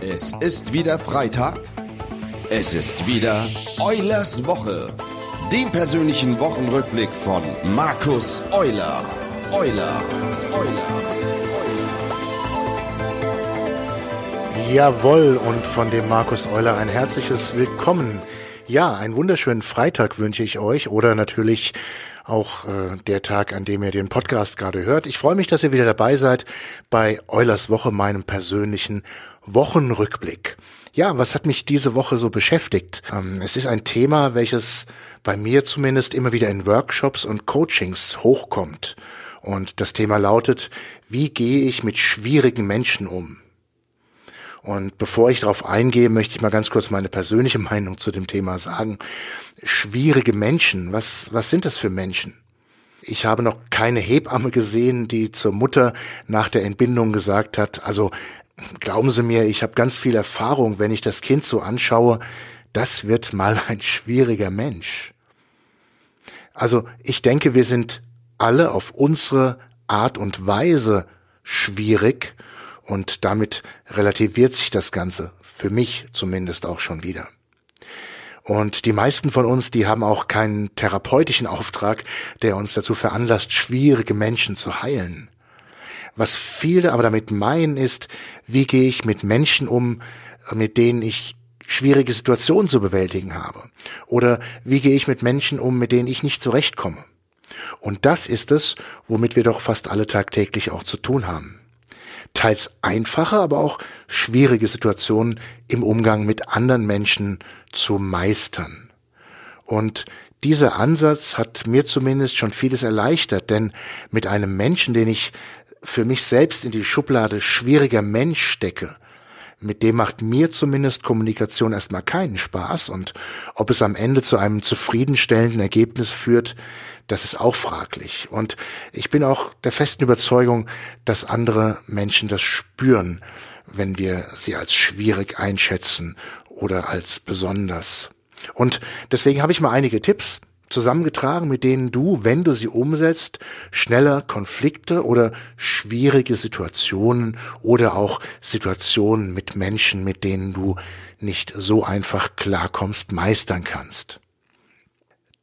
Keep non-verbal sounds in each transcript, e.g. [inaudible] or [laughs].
Es ist wieder Freitag. Es ist wieder Eulers Woche. Dem persönlichen Wochenrückblick von Markus Euler. Euler, Euler, Euler. Jawohl, und von dem Markus Euler ein herzliches Willkommen. Ja, einen wunderschönen Freitag wünsche ich euch oder natürlich auch äh, der Tag, an dem ihr den Podcast gerade hört. Ich freue mich, dass ihr wieder dabei seid bei Eulers Woche, meinem persönlichen Wochenrückblick. Ja, was hat mich diese Woche so beschäftigt? Ähm, es ist ein Thema, welches bei mir zumindest immer wieder in Workshops und Coachings hochkommt. Und das Thema lautet, wie gehe ich mit schwierigen Menschen um? Und bevor ich darauf eingehe, möchte ich mal ganz kurz meine persönliche [laughs] Meinung zu dem Thema sagen. Schwierige Menschen, was, was sind das für Menschen? Ich habe noch keine Hebamme gesehen, die zur Mutter nach der Entbindung gesagt hat, also glauben Sie mir, ich habe ganz viel Erfahrung, wenn ich das Kind so anschaue, das wird mal [laughs] ein schwieriger Mensch. Also ich denke, wir sind alle auf unsere Art und Weise schwierig und damit relativiert sich das Ganze, für mich zumindest auch schon wieder. Und die meisten von uns, die haben auch keinen therapeutischen Auftrag, der uns dazu veranlasst, schwierige Menschen zu heilen. Was viele aber damit meinen ist, wie gehe ich mit Menschen um, mit denen ich schwierige Situationen zu bewältigen habe? Oder wie gehe ich mit Menschen um, mit denen ich nicht zurechtkomme? Und das ist es, womit wir doch fast alle tagtäglich auch zu tun haben teils einfache, aber auch schwierige Situationen im Umgang mit anderen Menschen zu meistern. Und dieser Ansatz hat mir zumindest schon vieles erleichtert, denn mit einem Menschen, den ich für mich selbst in die Schublade schwieriger Mensch stecke, mit dem macht mir zumindest Kommunikation erstmal keinen Spaß und ob es am Ende zu einem zufriedenstellenden Ergebnis führt, das ist auch fraglich. Und ich bin auch der festen Überzeugung, dass andere Menschen das spüren, wenn wir sie als schwierig einschätzen oder als besonders. Und deswegen habe ich mal einige Tipps zusammengetragen, mit denen du, wenn du sie umsetzt, schneller Konflikte oder schwierige Situationen oder auch Situationen mit Menschen, mit denen du nicht so einfach klarkommst, meistern kannst.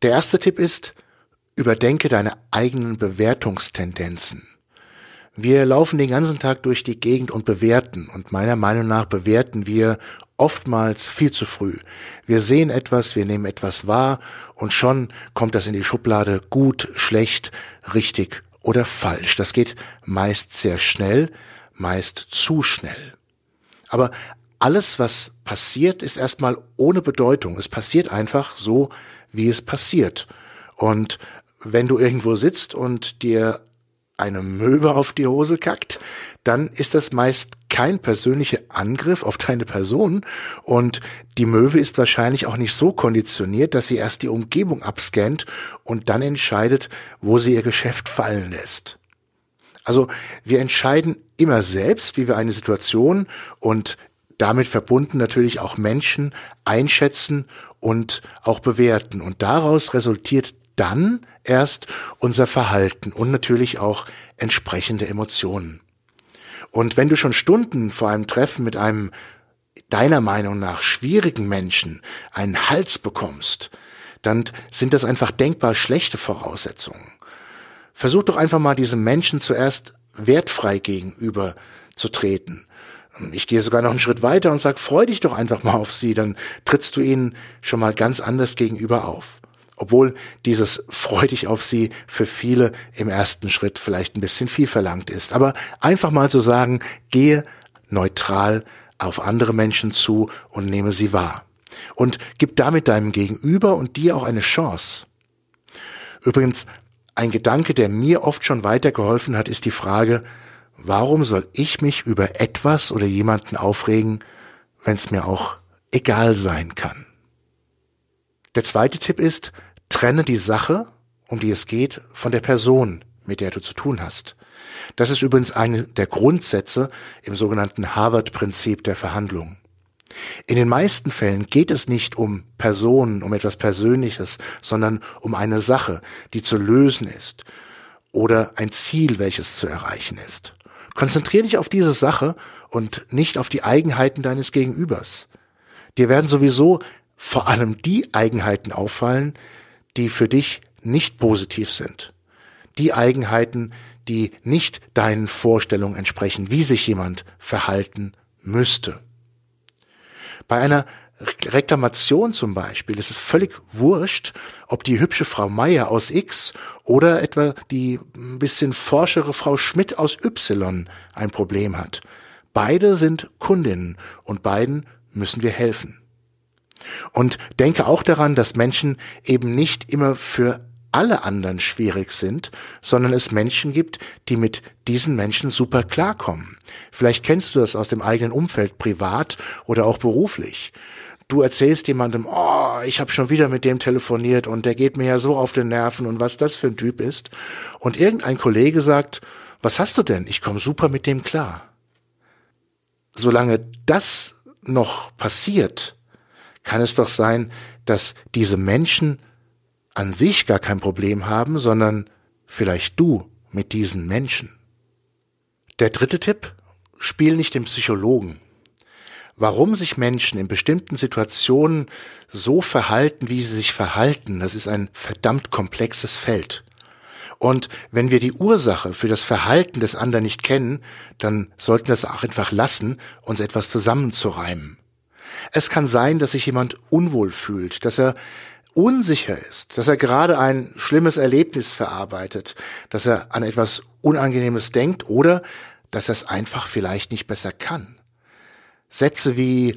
Der erste Tipp ist, Überdenke deine eigenen Bewertungstendenzen. Wir laufen den ganzen Tag durch die Gegend und bewerten. Und meiner Meinung nach bewerten wir oftmals viel zu früh. Wir sehen etwas, wir nehmen etwas wahr und schon kommt das in die Schublade gut, schlecht, richtig oder falsch. Das geht meist sehr schnell, meist zu schnell. Aber alles, was passiert, ist erstmal ohne Bedeutung. Es passiert einfach so, wie es passiert. Und wenn du irgendwo sitzt und dir eine Möwe auf die Hose kackt, dann ist das meist kein persönlicher Angriff auf deine Person und die Möwe ist wahrscheinlich auch nicht so konditioniert, dass sie erst die Umgebung abscannt und dann entscheidet, wo sie ihr Geschäft fallen lässt. Also wir entscheiden immer selbst, wie wir eine Situation und damit verbunden natürlich auch Menschen einschätzen und auch bewerten. Und daraus resultiert dann erst unser Verhalten und natürlich auch entsprechende Emotionen. Und wenn du schon Stunden vor einem Treffen mit einem deiner Meinung nach schwierigen Menschen einen Hals bekommst, dann sind das einfach denkbar schlechte Voraussetzungen. Versuch doch einfach mal diesem Menschen zuerst wertfrei gegenüber zu treten. Ich gehe sogar noch einen Schritt weiter und sag, freu dich doch einfach mal auf sie, dann trittst du ihnen schon mal ganz anders gegenüber auf. Obwohl dieses freudig auf sie für viele im ersten Schritt vielleicht ein bisschen viel verlangt ist. Aber einfach mal zu sagen, gehe neutral auf andere Menschen zu und nehme sie wahr. Und gib damit deinem Gegenüber und dir auch eine Chance. Übrigens, ein Gedanke, der mir oft schon weitergeholfen hat, ist die Frage, warum soll ich mich über etwas oder jemanden aufregen, wenn es mir auch egal sein kann? Der zweite Tipp ist, trenne die Sache, um die es geht, von der Person, mit der du zu tun hast. Das ist übrigens eine der Grundsätze im sogenannten Harvard-Prinzip der Verhandlung. In den meisten Fällen geht es nicht um Personen, um etwas Persönliches, sondern um eine Sache, die zu lösen ist oder ein Ziel, welches zu erreichen ist. Konzentriere dich auf diese Sache und nicht auf die Eigenheiten deines Gegenübers. Dir werden sowieso vor allem die Eigenheiten auffallen, die für dich nicht positiv sind. Die Eigenheiten, die nicht deinen Vorstellungen entsprechen, wie sich jemand verhalten müsste. Bei einer Reklamation zum Beispiel ist es völlig wurscht, ob die hübsche Frau Meier aus X oder etwa die ein bisschen forschere Frau Schmidt aus Y ein Problem hat. Beide sind Kundinnen und beiden müssen wir helfen. Und denke auch daran, dass Menschen eben nicht immer für alle anderen schwierig sind, sondern es Menschen gibt, die mit diesen Menschen super klarkommen. Vielleicht kennst du das aus dem eigenen Umfeld, privat oder auch beruflich. Du erzählst jemandem, oh, ich habe schon wieder mit dem telefoniert und der geht mir ja so auf den Nerven und was das für ein Typ ist. Und irgendein Kollege sagt, was hast du denn? Ich komme super mit dem klar. Solange das noch passiert, kann es doch sein, dass diese Menschen an sich gar kein Problem haben, sondern vielleicht du mit diesen Menschen. Der dritte Tipp, spiel nicht den Psychologen. Warum sich Menschen in bestimmten Situationen so verhalten, wie sie sich verhalten, das ist ein verdammt komplexes Feld. Und wenn wir die Ursache für das Verhalten des anderen nicht kennen, dann sollten wir es auch einfach lassen, uns etwas zusammenzureimen. Es kann sein, dass sich jemand unwohl fühlt, dass er unsicher ist, dass er gerade ein schlimmes Erlebnis verarbeitet, dass er an etwas Unangenehmes denkt oder dass er es einfach vielleicht nicht besser kann. Sätze wie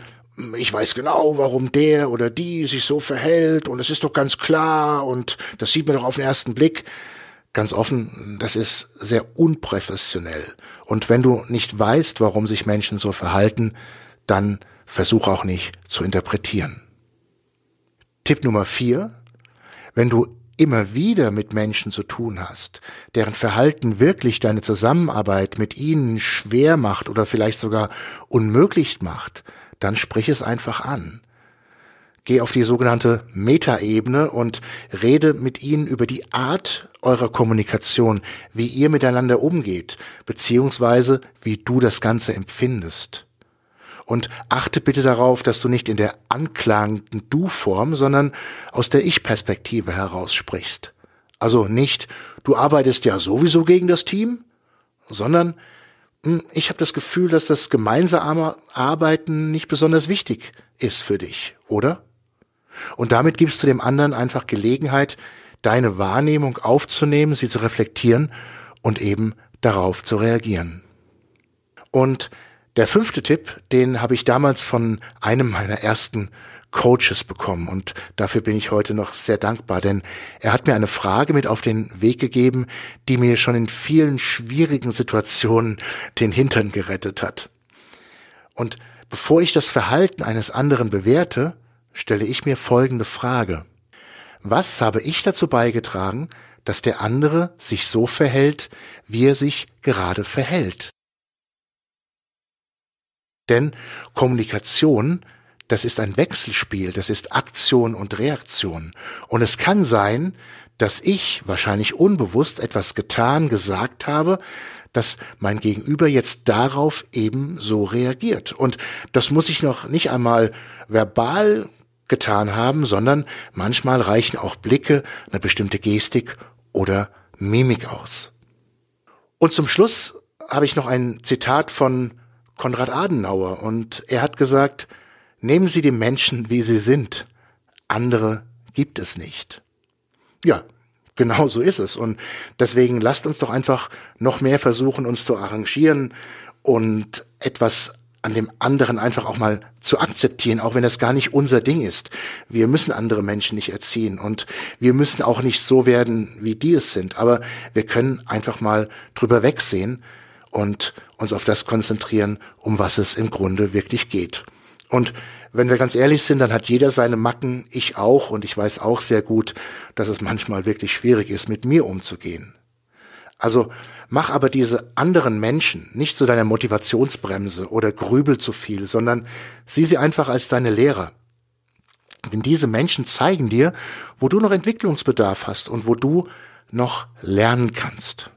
ich weiß genau, warum der oder die sich so verhält und es ist doch ganz klar und das sieht man doch auf den ersten Blick. Ganz offen, das ist sehr unprofessionell. Und wenn du nicht weißt, warum sich Menschen so verhalten, dann versuch auch nicht zu interpretieren. Tipp Nummer vier. Wenn du immer wieder mit Menschen zu tun hast, deren Verhalten wirklich deine Zusammenarbeit mit ihnen schwer macht oder vielleicht sogar unmöglich macht, dann sprich es einfach an. Geh auf die sogenannte Metaebene und rede mit ihnen über die Art eurer Kommunikation, wie ihr miteinander umgeht, beziehungsweise wie du das Ganze empfindest. Und achte bitte darauf, dass du nicht in der anklagenden Du-Form, sondern aus der Ich-Perspektive heraus sprichst. Also nicht, du arbeitest ja sowieso gegen das Team, sondern hm, ich habe das Gefühl, dass das gemeinsame Arbeiten nicht besonders wichtig ist für dich, oder? Und damit gibst du dem anderen einfach Gelegenheit, deine Wahrnehmung aufzunehmen, sie zu reflektieren und eben darauf zu reagieren. Und der fünfte Tipp, den habe ich damals von einem meiner ersten Coaches bekommen und dafür bin ich heute noch sehr dankbar, denn er hat mir eine Frage mit auf den Weg gegeben, die mir schon in vielen schwierigen Situationen den Hintern gerettet hat. Und bevor ich das Verhalten eines anderen bewerte, stelle ich mir folgende Frage. Was habe ich dazu beigetragen, dass der andere sich so verhält, wie er sich gerade verhält? Denn Kommunikation, das ist ein Wechselspiel, das ist Aktion und Reaktion. Und es kann sein, dass ich wahrscheinlich unbewusst etwas getan, gesagt habe, dass mein Gegenüber jetzt darauf eben so reagiert. Und das muss ich noch nicht einmal verbal getan haben, sondern manchmal reichen auch Blicke, eine bestimmte Gestik oder Mimik aus. Und zum Schluss habe ich noch ein Zitat von Konrad Adenauer und er hat gesagt, nehmen Sie die Menschen, wie sie sind. Andere gibt es nicht. Ja, genau so ist es. Und deswegen lasst uns doch einfach noch mehr versuchen, uns zu arrangieren und etwas an dem anderen einfach auch mal zu akzeptieren, auch wenn das gar nicht unser Ding ist. Wir müssen andere Menschen nicht erziehen und wir müssen auch nicht so werden, wie die es sind. Aber wir können einfach mal drüber wegsehen und uns auf das konzentrieren, um was es im Grunde wirklich geht. Und wenn wir ganz ehrlich sind, dann hat jeder seine Macken, ich auch, und ich weiß auch sehr gut, dass es manchmal wirklich schwierig ist, mit mir umzugehen. Also mach aber diese anderen Menschen nicht zu deiner Motivationsbremse oder grübel zu viel, sondern sieh sie einfach als deine Lehrer. Denn diese Menschen zeigen dir, wo du noch Entwicklungsbedarf hast und wo du noch lernen kannst.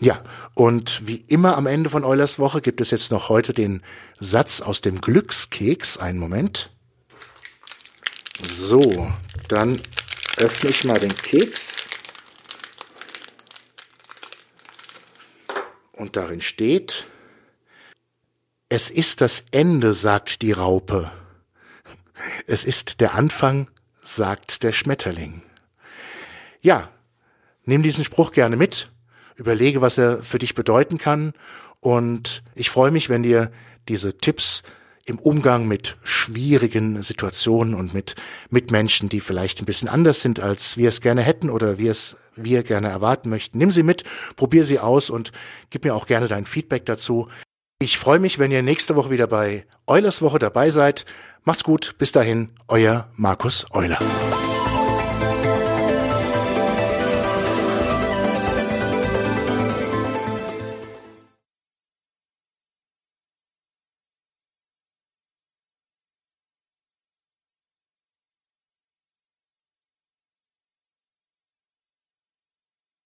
Ja, und wie immer am Ende von Eulers Woche gibt es jetzt noch heute den Satz aus dem Glückskeks. Einen Moment. So, dann öffne ich mal den Keks. Und darin steht, es ist das Ende, sagt die Raupe. Es ist der Anfang, sagt der Schmetterling. Ja, nimm diesen Spruch gerne mit, überlege, was er für dich bedeuten kann und ich freue mich, wenn dir diese Tipps im Umgang mit schwierigen Situationen und mit Mitmenschen, die vielleicht ein bisschen anders sind, als wir es gerne hätten oder wir es wir gerne erwarten möchten. Nimm sie mit, probier sie aus und gib mir auch gerne dein Feedback dazu. Ich freue mich, wenn ihr nächste Woche wieder bei Eulers Woche dabei seid. Macht's gut, bis dahin, euer Markus Euler.